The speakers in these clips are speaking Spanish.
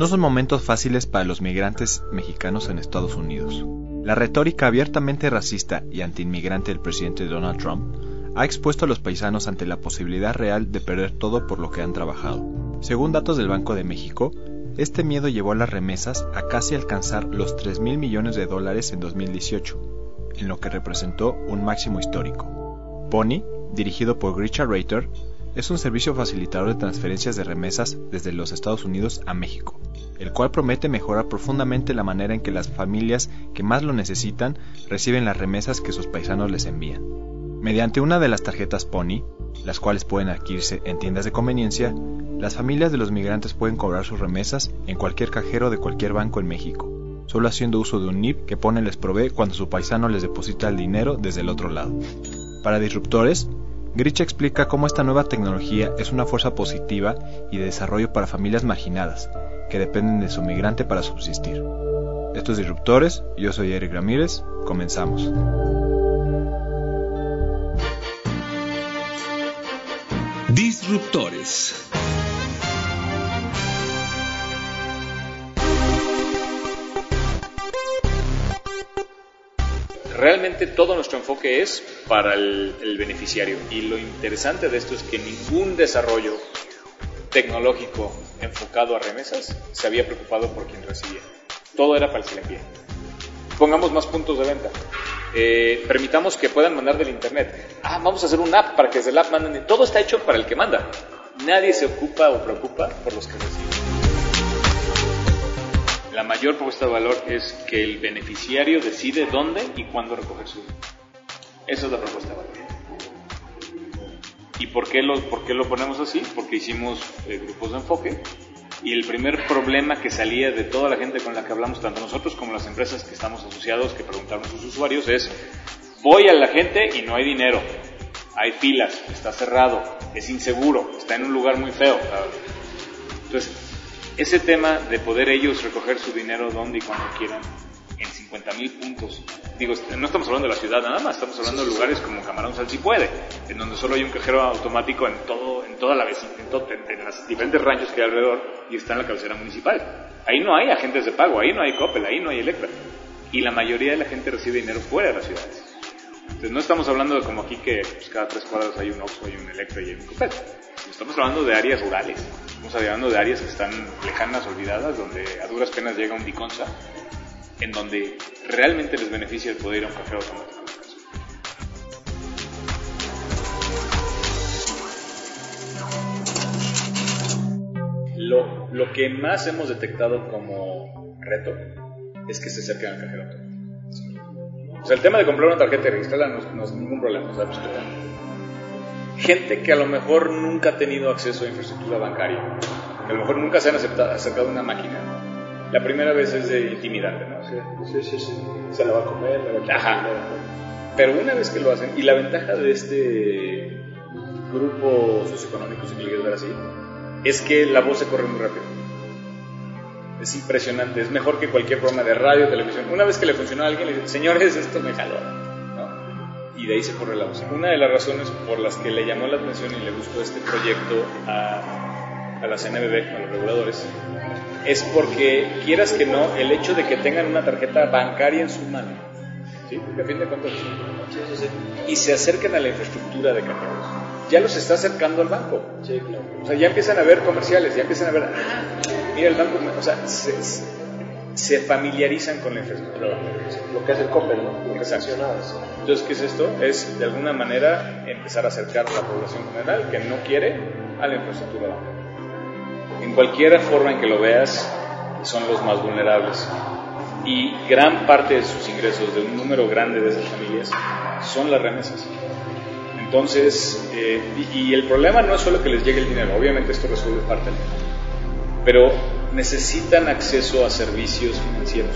No son momentos fáciles para los migrantes mexicanos en Estados Unidos. La retórica abiertamente racista y antiinmigrante del presidente Donald Trump ha expuesto a los paisanos ante la posibilidad real de perder todo por lo que han trabajado. Según datos del Banco de México, este miedo llevó a las remesas a casi alcanzar los 3 mil millones de dólares en 2018, en lo que representó un máximo histórico. Pony, dirigido por Richard Rater, es un servicio facilitador de transferencias de remesas desde los Estados Unidos a México, el cual promete mejorar profundamente la manera en que las familias que más lo necesitan reciben las remesas que sus paisanos les envían. Mediante una de las tarjetas Pony, las cuales pueden adquirirse en tiendas de conveniencia, las familias de los migrantes pueden cobrar sus remesas en cualquier cajero de cualquier banco en México, solo haciendo uso de un NIP que Pony les provee cuando su paisano les deposita el dinero desde el otro lado. Para disruptores, Grich explica cómo esta nueva tecnología es una fuerza positiva y de desarrollo para familias marginadas, que dependen de su migrante para subsistir. Estos disruptores, yo soy Eric Ramírez, comenzamos. Disruptores. Realmente todo nuestro enfoque es para el, beneficiario y lo interesante de esto es que ningún desarrollo tecnológico enfocado a remesas se había preocupado por quien recibía. Todo era para el que le envía. Pongamos más puntos de venta. Eh, permitamos que puedan mandar del internet. Ah, vamos a hacer una app para que desde el app manden. Todo está hecho para el que manda. Nadie se ocupa o preocupa por los que reciben. La mayor propuesta de valor es que el beneficiario decide dónde y cuándo recoger su. Esa es la propuesta de valor. ¿Y por qué lo, por qué lo ponemos así? Porque hicimos eh, grupos de enfoque y el primer problema que salía de toda la gente con la que hablamos, tanto nosotros como las empresas que estamos asociados, que preguntaron a sus usuarios, es, voy a la gente y no hay dinero, hay filas, está cerrado, es inseguro, está en un lugar muy feo. Entonces, ese tema de poder ellos recoger su dinero donde y cuando quieran, en 50 mil puntos, digo, no estamos hablando de la ciudad nada más, estamos hablando de lugares como Camarón Sal si puede, en donde solo hay un cajero automático en todo, en toda la vecindad, en, en los diferentes ranchos que hay alrededor y está en la cabecera municipal. Ahí no hay agentes de pago, ahí no hay Coppel, ahí no hay Electra. Y la mayoría de la gente recibe dinero fuera de las ciudades. Entonces no estamos hablando de como aquí que pues, cada tres cuadras hay un Oxxo, hay un Electra y hay un Coppel. Estamos hablando de áreas rurales, estamos hablando de áreas que están lejanas, olvidadas, donde a duras penas llega un Biconza en donde realmente les beneficia el poder ir a un cajero automático. Lo, lo, que más hemos detectado como reto es que se acerquen al cajero automático. O sea, el tema de comprar una tarjeta y registrarla no, no es ningún problema, o sea, pues, Gente que a lo mejor nunca ha tenido acceso a infraestructura bancaria, que a lo mejor nunca se han aceptado, acercado a una máquina, la primera vez es de intimidante, ¿no? Sí, sí, sí. Se la va a comer, la va a Ajá. Pero una vez que lo hacen, y la ventaja de este grupo socioeconómico, si quieres ver así, es que la voz se corre muy rápido. Es impresionante, es mejor que cualquier programa de radio, televisión. Una vez que le funcionó a alguien, le dicen, señores, esto me jaló. Y de ahí se corre la voz. Una de las razones por las que le llamó la atención y le gustó este proyecto a, a la CNBB, a los reguladores, es porque, quieras que no, el hecho de que tengan una tarjeta bancaria en su mano, ¿sí? Porque a fin de cuentas, y se acerquen a la infraestructura de cajeros, ya los está acercando al banco. Sí, claro. O sea, ya empiezan a ver comerciales, ya empiezan a ver, ah, mira el banco, o sea, se, se familiarizan con la infraestructura bancaria. Lo que hace el Coppel, ¿no? Lo que Exacto. es- Entonces, ¿qué es esto? Es de alguna manera empezar a acercar a la población general que no quiere a la infraestructura bancaria. En cualquier forma en que lo veas, son los más vulnerables. Y gran parte de sus ingresos, de un número grande de esas familias, son las remesas. Entonces, eh, y, el problema no es solo que les llegue el dinero, obviamente esto resuelve parte, pero necesitan acceso a servicios financieros.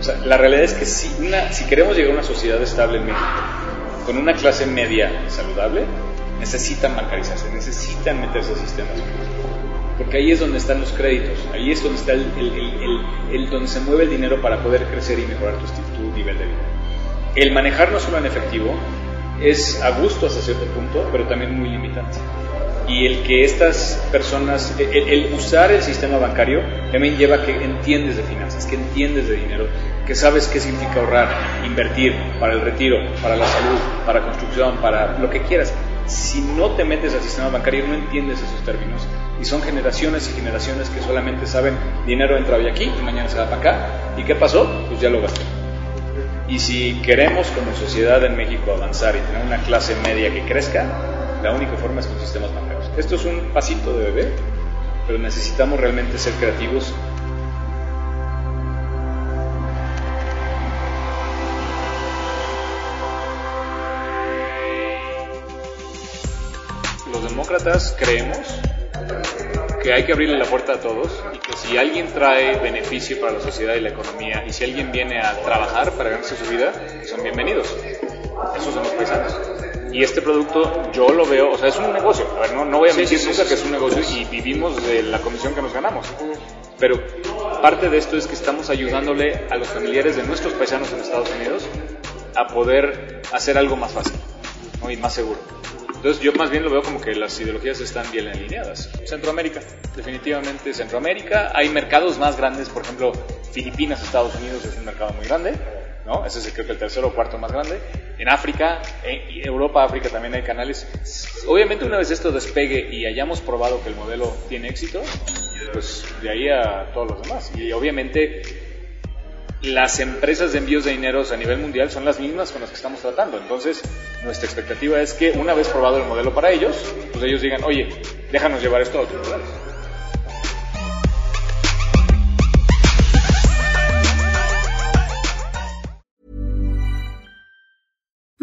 O sea, la realidad es que si, una, si queremos llegar a una sociedad estable en México, con una clase media saludable, necesitan bancarizarse, necesitan meterse a sistemas porque ahí es donde están los créditos, ahí es donde está el, el, donde se mueve el dinero para poder crecer y mejorar tu, tu nivel de vida. El manejar no solo en efectivo es a gusto hasta cierto punto, pero también muy limitante. Y el que estas personas, el, usar el sistema bancario también lleva que entiendes de finanzas, que entiendes de dinero, que sabes qué significa ahorrar, invertir para el retiro, para la salud, para construcción, para lo que quieras. Si no te metes al sistema bancario no entiendes esos términos y son generaciones y generaciones que solamente saben dinero entra hoy aquí y mañana se va para acá. ¿Y qué pasó? Pues ya lo gasté. Y si queremos como sociedad en México avanzar y tener una clase media que crezca, la única forma es con sistemas bancarios. Esto es un pasito de bebé, pero necesitamos realmente ser creativos. Los demócratas creemos que hay que abrirle la puerta a todos y que si alguien trae beneficio para la sociedad y la economía y si alguien viene a trabajar para ganarse su vida, son bienvenidos. Esos son los paisanos. Y este producto yo lo veo, o sea, es un negocio. A ver, no, no voy a mentir nunca que es un negocio y vivimos de la comisión que nos ganamos. Pero parte de esto es que estamos ayudándole a los familiares de nuestros paisanos en Estados Unidos a poder hacer algo más fácil y más seguro. Entonces yo más bien lo veo como que las ideologías están bien alineadas. Centroamérica, definitivamente Centroamérica. Hay mercados más grandes, por ejemplo, Filipinas, Estados Unidos es un mercado muy grande, ¿no? Ese es creo que el tercero o cuarto más grande. En África, en Europa, África también hay canales. Obviamente una vez esto despegue y hayamos probado que el modelo tiene éxito, pues de ahí a todos los demás. Y obviamente las empresas de envíos de dineros a nivel mundial son las mismas con las que estamos tratando. Entonces, nuestra expectativa es que una vez probado el modelo para ellos, pues ellos digan, oye, déjanos llevar esto a otros lugares.